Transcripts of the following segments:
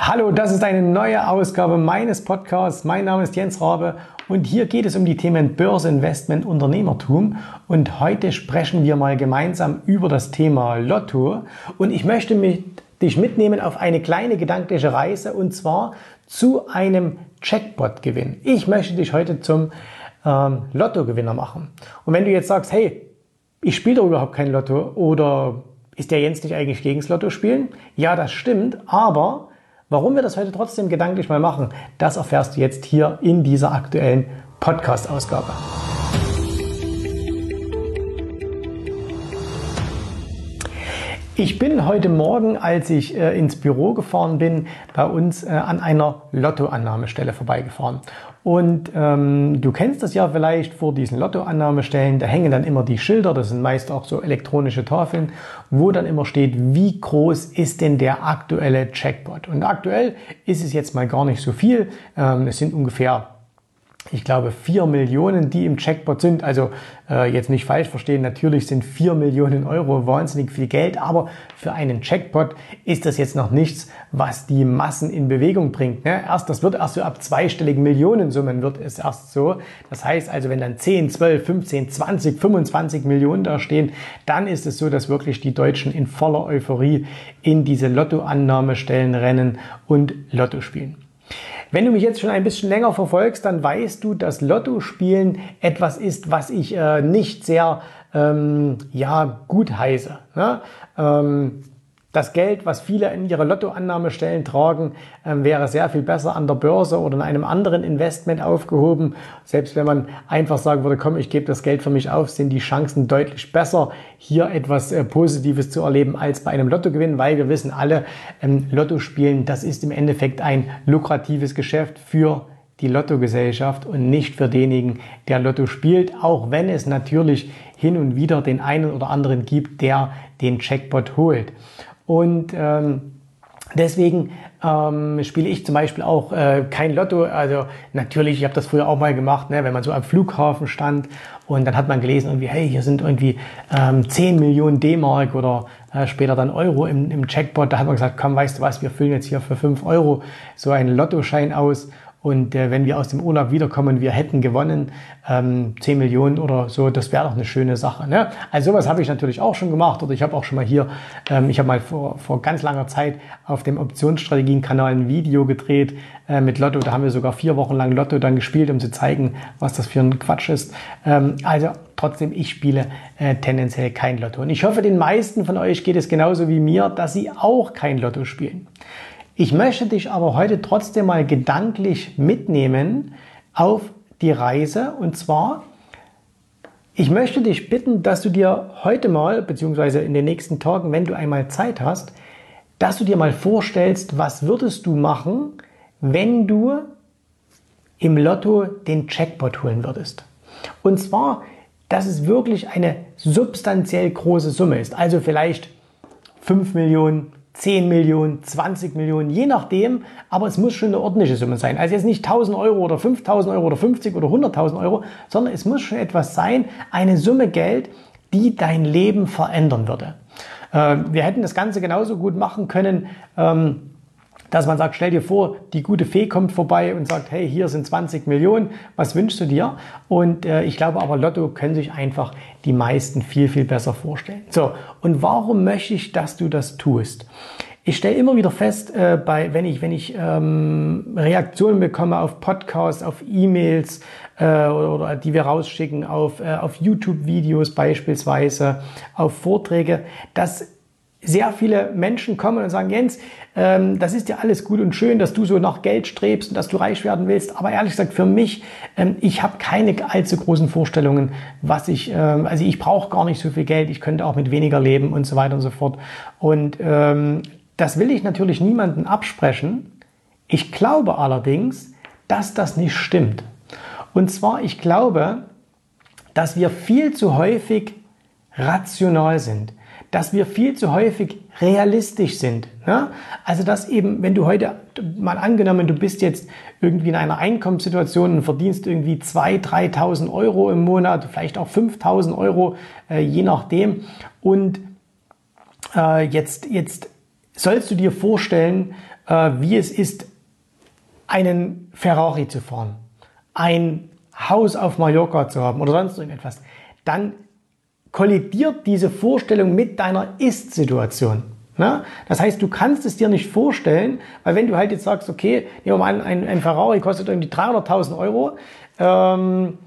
Hallo, das ist eine neue Ausgabe meines Podcasts. Mein Name ist Jens Rabe und hier geht es um die Themen Börse, Investment, Unternehmertum. Und heute sprechen wir mal gemeinsam über das Thema Lotto. Und ich möchte mich, dich mitnehmen auf eine kleine gedankliche Reise und zwar zu einem Jackpot-Gewinn. Ich möchte dich heute zum ähm, Lottogewinner machen. Und wenn du jetzt sagst, hey, ich spiele doch überhaupt kein Lotto oder ist der Jens nicht eigentlich gegen das Lotto spielen? Ja, das stimmt, aber warum wir das heute trotzdem gedanklich mal machen, das erfährst du jetzt hier in dieser aktuellen Podcast-Ausgabe. Ich bin heute Morgen, als ich äh, ins Büro gefahren bin, bei uns äh, an einer Lottoannahmestelle vorbeigefahren. Und ähm, du kennst das ja vielleicht vor diesen Lottoannahmestellen, da hängen dann immer die Schilder, das sind meist auch so elektronische Tafeln, wo dann immer steht, wie groß ist denn der aktuelle Jackpot. Und aktuell ist es jetzt mal gar nicht so viel, ähm, es sind ungefähr ich glaube, vier Millionen, die im Jackpot sind. Also äh, jetzt nicht falsch verstehen, natürlich sind vier Millionen Euro wahnsinnig viel Geld, aber für einen Jackpot ist das jetzt noch nichts, was die Massen in Bewegung bringt. Ne? Erst, das wird erst so ab zweistelligen Millionensummen wird es erst so. Das heißt also, wenn dann 10, 12, 15, 20, 25 Millionen da stehen, dann ist es so, dass wirklich die Deutschen in voller Euphorie in diese Lottoannahmestellen rennen und Lotto spielen. Wenn du mich jetzt schon ein bisschen länger verfolgst, dann weißt du, dass Lottospielen etwas ist, was ich äh, nicht sehr ähm, ja, gut heiße. Ne? Ähm, das Geld, was viele in ihre Lottoannahmestellen tragen, ähm, wäre sehr viel besser an der Börse oder in einem anderen Investment aufgehoben. Selbst wenn man einfach sagen würde, komm, ich gebe das Geld für mich auf, sind die Chancen deutlich besser, hier etwas äh, Positives zu erleben als bei einem Lottogewinn, weil wir wissen alle, ähm, Lotto spielen, das ist im Endeffekt ein lukratives Geschäft für die Lottogesellschaft und nicht für denjenigen, der Lotto spielt, auch wenn es natürlich hin und wieder den einen oder anderen gibt, der den Jackpot holt. Und ähm, deswegen ähm, spiele ich zum Beispiel auch äh, kein Lotto. Also natürlich, ich habe das früher auch mal gemacht, ne, wenn man so am Flughafen stand und dann hat man gelesen, irgendwie, hey, hier sind irgendwie ähm, 10 Millionen D-Mark oder äh, später dann Euro im, im Jackpot. Da hat man gesagt, komm, weißt du was, wir füllen jetzt hier für 5 Euro so einen Lottoschein aus und äh, wenn wir aus dem Urlaub wiederkommen, wir hätten gewonnen, ähm, 10 Millionen oder so, das wäre doch eine schöne Sache. Ne? Also sowas habe ich natürlich auch schon gemacht. Oder ich habe auch schon mal hier, ähm, ich habe mal vor, vor ganz langer Zeit auf dem Optionsstrategien-Kanal ein Video gedreht äh, mit Lotto. Da haben wir sogar vier Wochen lang Lotto dann gespielt, um zu zeigen, was das für ein Quatsch ist. Ähm, also trotzdem, ich spiele äh, tendenziell kein Lotto. Und ich hoffe, den meisten von euch geht es genauso wie mir, dass sie auch kein Lotto spielen. Ich möchte dich aber heute trotzdem mal gedanklich mitnehmen auf die Reise und zwar ich möchte dich bitten, dass du dir heute mal, beziehungsweise in den nächsten Tagen, wenn du einmal Zeit hast, dass du dir mal vorstellst, was würdest du machen, wenn du im Lotto den Jackpot holen würdest. Und zwar, dass es wirklich eine substanziell große Summe ist. Also vielleicht 5 Millionen, 10 Millionen, 20 Millionen, je nachdem, aber es muss schon eine ordentliche Summe sein. Also jetzt nicht 1000 Euro oder 5000 Euro oder 50 oder 100.000 Euro, sondern es muss schon etwas sein, eine Summe Geld, die dein Leben verändern würde. Äh, wir hätten das Ganze genauso gut machen können, ähm, dass man sagt, stell dir vor, die gute Fee kommt vorbei und sagt, hey, hier sind 20 Millionen, was wünschst du dir? Und äh, ich glaube aber, Lotto können sich einfach die meisten viel, viel besser vorstellen. So, und warum möchte ich, dass du das tust? Ich stelle immer wieder fest, äh, bei, wenn ich, wenn ich ähm, Reaktionen bekomme auf Podcasts, auf E-Mails äh, oder, oder, die wir rausschicken, auf, äh, auf YouTube-Videos beispielsweise, auf Vorträge, dass sehr viele Menschen kommen und sagen, Jens, ähm, das ist ja alles gut und schön, dass du so nach Geld strebst und dass du reich werden willst. Aber ehrlich gesagt, für mich, ähm, ich habe keine allzu großen Vorstellungen, was ich, ähm, also ich brauche gar nicht so viel Geld, ich könnte auch mit weniger leben und so weiter und so fort. Und ähm, das will ich natürlich niemandem absprechen. Ich glaube allerdings, dass das nicht stimmt. Und zwar, ich glaube, dass wir viel zu häufig rational sind dass wir viel zu häufig realistisch sind. Ne? Also dass eben, wenn du heute mal angenommen, du bist jetzt irgendwie in einer Einkommenssituation und verdienst irgendwie 2.000, 3.000 Euro im Monat, vielleicht auch 5.000 Euro, äh, je nachdem. Und äh, jetzt, jetzt sollst du dir vorstellen, äh, wie es ist, einen Ferrari zu fahren, ein Haus auf Mallorca zu haben oder sonst irgendetwas, dann kollidiert diese Vorstellung mit deiner Ist-Situation. Ne? Das heißt, du kannst es dir nicht vorstellen, weil wenn du halt jetzt sagst, okay, nehmen wir mal ein, ein Ferrari kostet irgendwie 300.000 Euro ähm,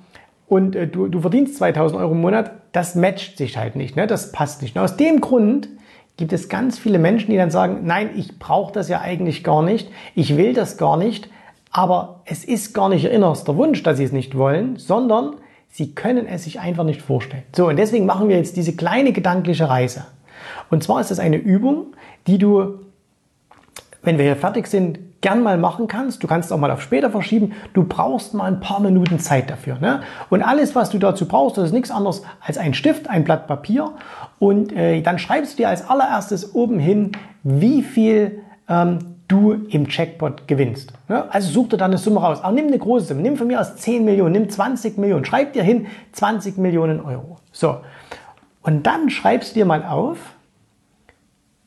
und äh, du, du verdienst 2.000 Euro im Monat, das matcht sich halt nicht, ne? das passt nicht. Und aus dem Grund gibt es ganz viele Menschen, die dann sagen, nein, ich brauche das ja eigentlich gar nicht, ich will das gar nicht, aber es ist gar nicht ihr innerster Wunsch, dass sie es nicht wollen, sondern sie können es sich einfach nicht vorstellen. So, und deswegen machen wir jetzt diese kleine gedankliche Reise. Und zwar ist es eine Übung, die du, wenn wir hier fertig sind, gern mal machen kannst. Du kannst auch mal auf später verschieben. Du brauchst mal ein paar Minuten Zeit dafür. Ne? Und alles, was du dazu brauchst, das ist nichts anderes als ein Stift, ein Blatt Papier. Und äh, dann schreibst du dir als allererstes oben hin, wie viel ähm, du im Checkpot gewinnst. Also such dir dann eine Summe raus. Aber nimm eine große Summe. Nimm von mir aus 10 Millionen, nimm 20 Millionen. Schreib dir hin 20 Millionen Euro. So. Und dann schreibst du dir mal auf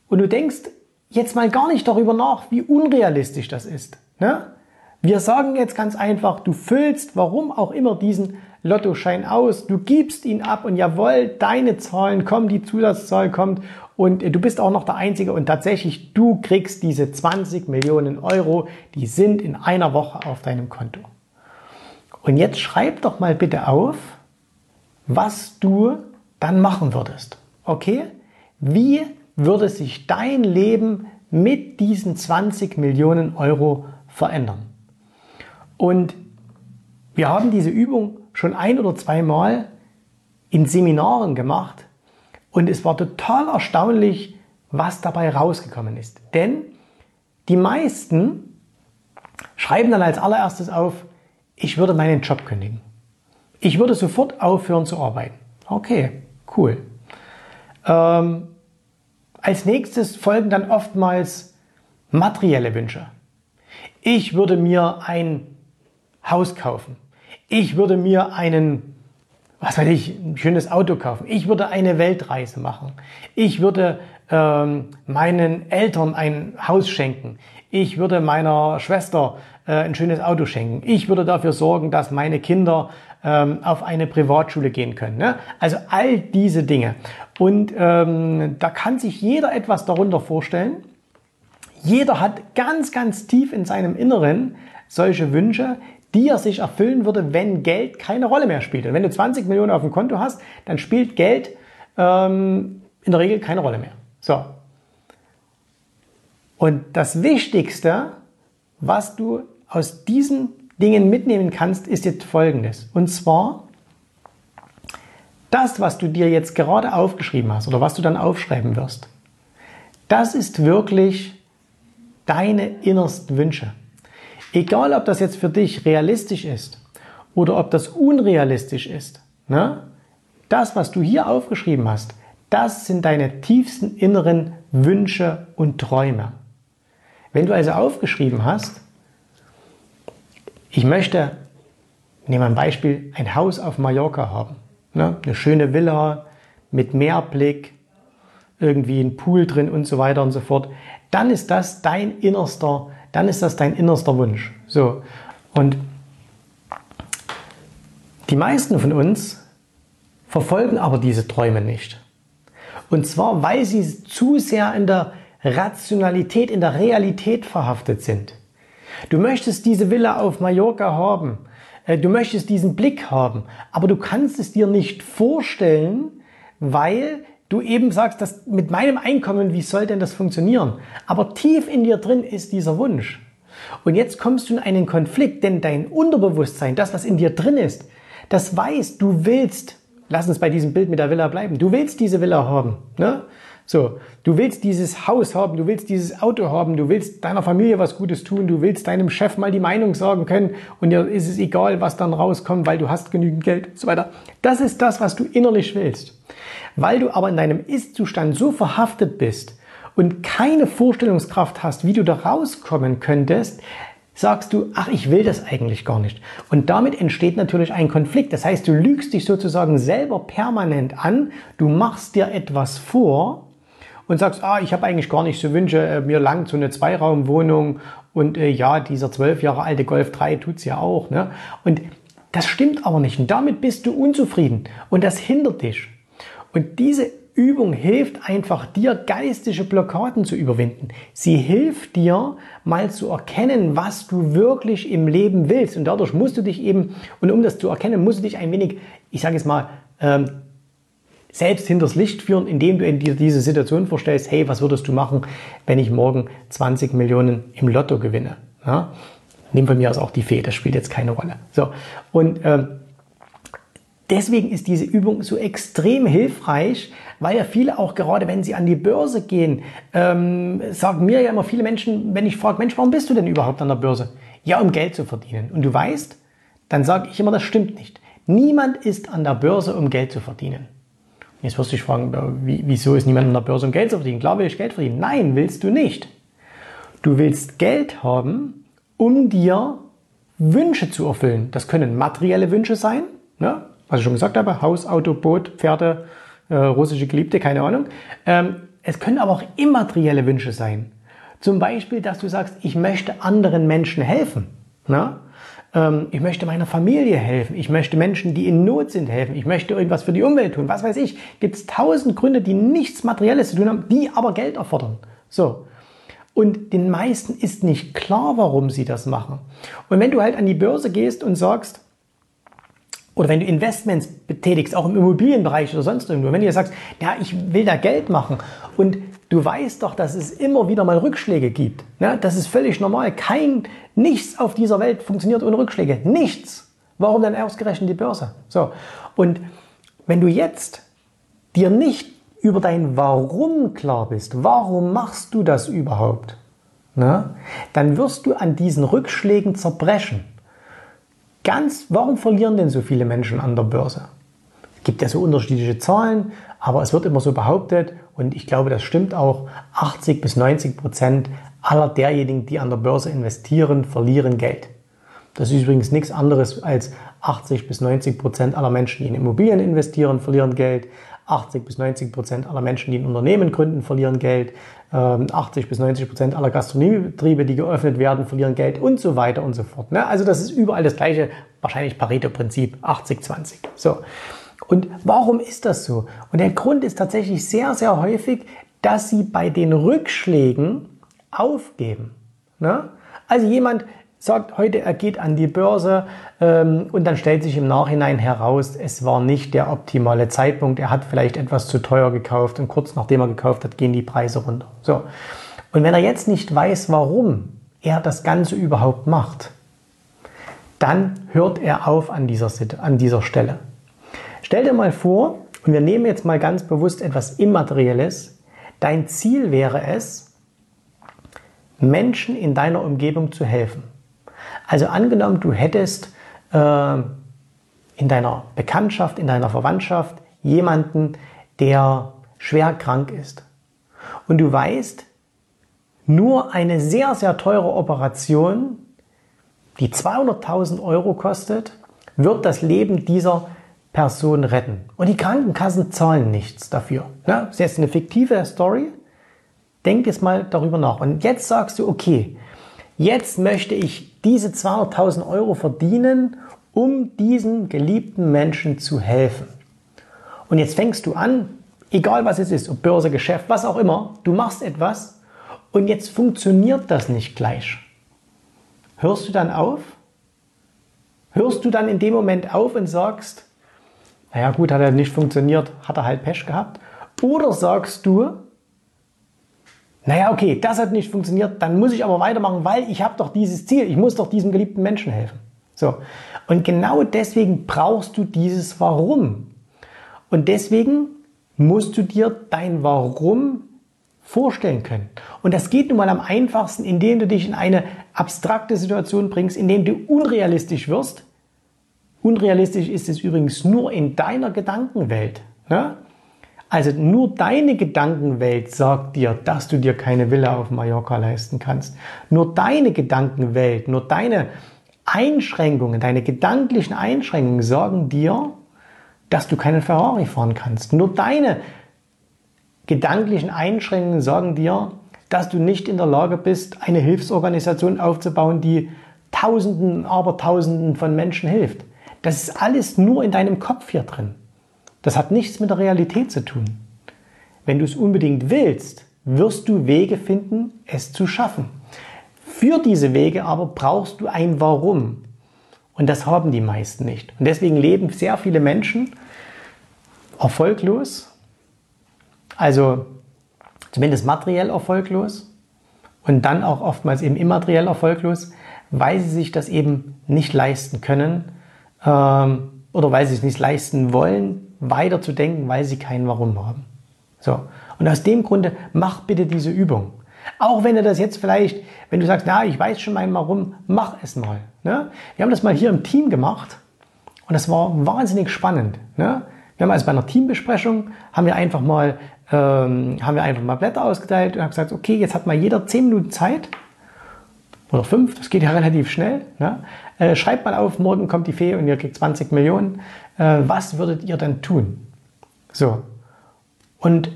und du denkst jetzt mal gar nicht darüber nach, wie unrealistisch das ist. Ne? Wir sagen jetzt ganz einfach, du füllst, warum auch immer, diesen Lottoschein aus, du gibst ihn ab und jawohl, deine Zahlen kommen, die Zusatzzahl kommt und du bist auch noch der Einzige und tatsächlich, du kriegst diese 20 Millionen Euro, die sind in einer Woche auf deinem Konto. Und jetzt schreib doch mal bitte auf, was du dann machen würdest. Okay? Wie würde sich dein Leben mit diesen 20 Millionen Euro verändern? Und wir haben diese Übung schon ein oder zweimal in Seminaren gemacht und es war total erstaunlich, was dabei rausgekommen ist. Denn die meisten schreiben dann als allererstes auf, ich würde meinen Job kündigen. Ich würde sofort aufhören zu arbeiten. Okay, cool. Ähm, als nächstes folgen dann oftmals materielle Wünsche. Ich würde mir ein Haus kaufen. Ich würde mir einen, was weiß ich, ein schönes Auto kaufen. Ich würde eine Weltreise machen. Ich würde ähm, meinen Eltern ein Haus schenken. Ich würde meiner Schwester äh, ein schönes Auto schenken. Ich würde dafür sorgen, dass meine Kinder ähm, auf eine Privatschule gehen können. Ne? Also all diese Dinge. Und ähm, da kann sich jeder etwas darunter vorstellen. Jeder hat ganz, ganz tief in seinem Inneren solche Wünsche, die er sich erfüllen würde, wenn Geld keine Rolle mehr spielt. Und wenn du 20 Millionen auf dem Konto hast, dann spielt Geld ähm, in der Regel keine Rolle mehr. So. Und das Wichtigste, was du aus diesen Dingen mitnehmen kannst, ist jetzt folgendes. Und zwar, das, was du dir jetzt gerade aufgeschrieben hast oder was du dann aufschreiben wirst, das ist wirklich deine innersten Wünsche. Egal, ob das jetzt für dich realistisch ist oder ob das unrealistisch ist, ne? das, was du hier aufgeschrieben hast, das sind deine tiefsten inneren Wünsche und Träume. Wenn du also aufgeschrieben hast, ich möchte, nehmen wir ein Beispiel, ein Haus auf Mallorca haben. Ne? Eine schöne Villa mit Meerblick, irgendwie ein Pool drin und so weiter und so fort. Dann ist das dein innerster, dann ist das dein innerster Wunsch. So. Und die meisten von uns verfolgen aber diese Träume nicht. Und zwar, weil sie zu sehr in der Rationalität, in der Realität verhaftet sind. Du möchtest diese Villa auf Mallorca haben. Äh, du möchtest diesen Blick haben. Aber du kannst es dir nicht vorstellen, weil du eben sagst, dass mit meinem Einkommen, wie soll denn das funktionieren? Aber tief in dir drin ist dieser Wunsch. Und jetzt kommst du in einen Konflikt, denn dein Unterbewusstsein, das, was in dir drin ist, das weiß, du willst, lass uns bei diesem Bild mit der Villa bleiben, du willst diese Villa haben. Ne? So, du willst dieses Haus haben, du willst dieses Auto haben, du willst deiner Familie was Gutes tun, du willst deinem Chef mal die Meinung sagen können und dir ist es egal, was dann rauskommt, weil du hast genügend Geld und so weiter. Das ist das, was du innerlich willst. Weil du aber in deinem Ist-Zustand so verhaftet bist und keine Vorstellungskraft hast, wie du da rauskommen könntest, sagst du, ach, ich will das eigentlich gar nicht. Und damit entsteht natürlich ein Konflikt. Das heißt, du lügst dich sozusagen selber permanent an, du machst dir etwas vor, und sagst, ah, ich habe eigentlich gar nicht so Wünsche, äh, mir langt so eine Zweiraumwohnung und äh, ja, dieser zwölf Jahre alte Golf 3 tut's ja auch. Ne? Und das stimmt aber nicht. Und damit bist du unzufrieden und das hindert dich. Und diese Übung hilft einfach dir, geistige Blockaden zu überwinden. Sie hilft dir, mal zu erkennen, was du wirklich im Leben willst. Und dadurch musst du dich eben, und um das zu erkennen, musst du dich ein wenig, ich sage es mal, ähm, selbst hinters Licht führen, indem du in dir diese Situation vorstellst, hey, was würdest du machen, wenn ich morgen 20 Millionen im Lotto gewinne? Ja? Nimm von mir aus auch die Fee, das spielt jetzt keine Rolle. So, und ähm, deswegen ist diese Übung so extrem hilfreich, weil ja viele auch gerade, wenn sie an die Börse gehen, ähm, sagen mir ja immer viele Menschen, wenn ich frage, Mensch, warum bist du denn überhaupt an der Börse? Ja, um Geld zu verdienen. Und du weißt, dann sage ich immer, das stimmt nicht. Niemand ist an der Börse, um Geld zu verdienen. Jetzt wirst du dich fragen, wieso ist niemand an der Börse, um Geld zu verdienen? Klar will ich Geld verdienen. Nein, willst du nicht. Du willst Geld haben, um dir Wünsche zu erfüllen. Das können materielle Wünsche sein, ne? was ich schon gesagt habe, Haus, Auto, Boot, Pferde, äh, russische Geliebte, keine Ahnung. Ähm, es können aber auch immaterielle Wünsche sein. Zum Beispiel, dass du sagst, ich möchte anderen Menschen helfen. Ne? Ähm, ich möchte meiner Familie helfen, ich möchte Menschen, die in Not sind, helfen, ich möchte irgendwas für die Umwelt tun, was weiß ich. Gibt es tausend Gründe, die nichts Materielles zu tun haben, die aber Geld erfordern. So. Und den meisten ist nicht klar, warum sie das machen. Und wenn du halt an die Börse gehst und sagst, oder wenn du Investments betätigst, auch im Immobilienbereich oder sonst irgendwo, wenn du sagst, ja, ich will da Geld machen und Du weißt doch, dass es immer wieder mal Rückschläge gibt. Ne? Das ist völlig normal. Kein, nichts auf dieser Welt funktioniert ohne Rückschläge. Nichts. Warum dann ausgerechnet die Börse? So. Und wenn du jetzt dir nicht über dein Warum klar bist, warum machst du das überhaupt? Ne? Dann wirst du an diesen Rückschlägen zerbrechen. Ganz, warum verlieren denn so viele Menschen an der Börse? Es gibt ja so unterschiedliche Zahlen, aber es wird immer so behauptet, und ich glaube, das stimmt auch, 80 bis 90 Prozent aller derjenigen, die an der Börse investieren, verlieren Geld. Das ist übrigens nichts anderes als 80 bis 90 Prozent aller Menschen, die in Immobilien investieren, verlieren Geld. 80 bis 90 Prozent aller Menschen, die ein Unternehmen gründen, verlieren Geld. 80 ähm, bis 90 Prozent aller Gastronomiebetriebe, die geöffnet werden, verlieren Geld und so weiter und so fort. Ne? Also das ist überall das gleiche, wahrscheinlich Pareto-Prinzip, 80-20. So. Und warum ist das so? Und der Grund ist tatsächlich sehr, sehr häufig, dass sie bei den Rückschlägen aufgeben. Ne? Also jemand sagt heute, er geht an die Börse ähm, und dann stellt sich im Nachhinein heraus, es war nicht der optimale Zeitpunkt. Er hat vielleicht etwas zu teuer gekauft und kurz nachdem er gekauft hat, gehen die Preise runter. So. Und wenn er jetzt nicht weiß, warum er das Ganze überhaupt macht, dann hört er auf an dieser, an dieser Stelle. Stell dir mal vor, und wir nehmen jetzt mal ganz bewusst etwas Immaterielles, dein Ziel wäre es, Menschen in deiner Umgebung zu helfen. Also angenommen, du hättest äh, in deiner Bekanntschaft, in deiner Verwandtschaft jemanden, der schwer krank ist. Und du weißt, nur eine sehr, sehr teure Operation, die 200.000 Euro kostet, wird das Leben dieser Person retten. Und die Krankenkassen zahlen nichts dafür. Ja, das ist jetzt eine fiktive Story. Denk jetzt mal darüber nach. Und jetzt sagst du, okay, jetzt möchte ich diese 200.000 Euro verdienen, um diesen geliebten Menschen zu helfen. Und jetzt fängst du an, egal was es ist, ob Börse, Geschäft, was auch immer, du machst etwas und jetzt funktioniert das nicht gleich. Hörst du dann auf? Hörst du dann in dem Moment auf und sagst, naja gut, hat er nicht funktioniert, hat er halt Pech gehabt. Oder sagst du, naja okay, das hat nicht funktioniert, dann muss ich aber weitermachen, weil ich habe doch dieses Ziel, ich muss doch diesem geliebten Menschen helfen. So. Und genau deswegen brauchst du dieses Warum. Und deswegen musst du dir dein Warum vorstellen können. Und das geht nun mal am einfachsten, indem du dich in eine abstrakte Situation bringst, indem du unrealistisch wirst, Unrealistisch ist es übrigens nur in deiner Gedankenwelt. Ne? Also nur deine Gedankenwelt sagt dir, dass du dir keine Villa auf Mallorca leisten kannst. Nur deine Gedankenwelt, nur deine Einschränkungen, deine gedanklichen Einschränkungen sagen dir, dass du keinen Ferrari fahren kannst. Nur deine gedanklichen Einschränkungen sagen dir, dass du nicht in der Lage bist, eine Hilfsorganisation aufzubauen, die Tausenden, aber Tausenden von Menschen hilft. Das ist alles nur in deinem Kopf hier drin. Das hat nichts mit der Realität zu tun. Wenn du es unbedingt willst, wirst du Wege finden, es zu schaffen. Für diese Wege aber brauchst du ein Warum. Und das haben die meisten nicht. Und deswegen leben sehr viele Menschen erfolglos, also zumindest materiell erfolglos und dann auch oftmals eben immateriell erfolglos, weil sie sich das eben nicht leisten können ähm, oder weil sie es nicht leisten wollen, weiter zu denken, weil sie kein Warum haben. So. Und aus dem Grunde mach bitte diese Übung. Auch wenn du das jetzt vielleicht, wenn du sagst, na, ich weiß schon mein Warum, mach es mal. Ne? Wir haben das mal hier im Team gemacht und das war wahnsinnig spannend. Ne? Wir haben also bei einer Teambesprechung, haben wir einfach mal, ähm, haben wir einfach mal Blätter ausgeteilt und haben gesagt, okay, jetzt hat mal jeder zehn Minuten Zeit oder fünf, das geht ja relativ schnell. Ne? Äh, schreibt mal auf, morgen kommt die Fee und ihr kriegt 20 Millionen. Äh, was würdet ihr dann tun? So. Und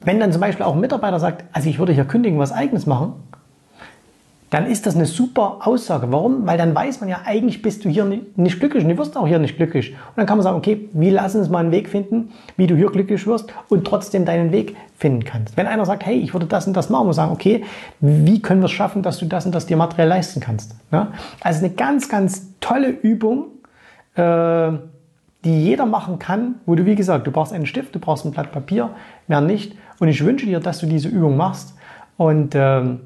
wenn dann zum Beispiel auch ein Mitarbeiter sagt, also ich würde hier kündigen, was eigenes machen, dann ist das eine super Aussage. Warum? Weil dann weiß man ja, eigentlich bist du hier nicht glücklich und du wirst auch hier nicht glücklich. Und dann kann man sagen, okay, wie lassen uns mal einen Weg finden, wie du hier glücklich wirst und trotzdem deinen Weg finden kannst. Wenn einer sagt, hey, ich würde das und das machen, muss sagen, okay, wie können wir es schaffen, dass du das und das dir materiell leisten kannst. Ja? Also eine ganz, ganz tolle Übung, äh, die jeder machen kann, wo du, wie gesagt, du brauchst einen Stift, du brauchst ein Blatt Papier, mehr nicht. Und ich wünsche dir, dass du diese Übung machst und ähm,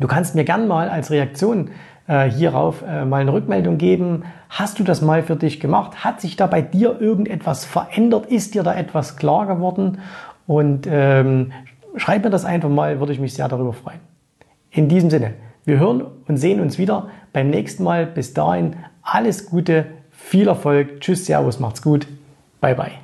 Du kannst mir gern mal als Reaktion äh, hierauf äh, mal eine Rückmeldung geben. Hast du das mal für dich gemacht? Hat sich da bei dir irgendetwas verändert? Ist dir da etwas klar geworden? Und ähm, schreib mir das einfach mal, würde ich mich sehr darüber freuen. In diesem Sinne, wir hören und sehen uns wieder beim nächsten Mal. Bis dahin alles Gute, viel Erfolg. Tschüss, Servus, macht's gut. Bye, bye.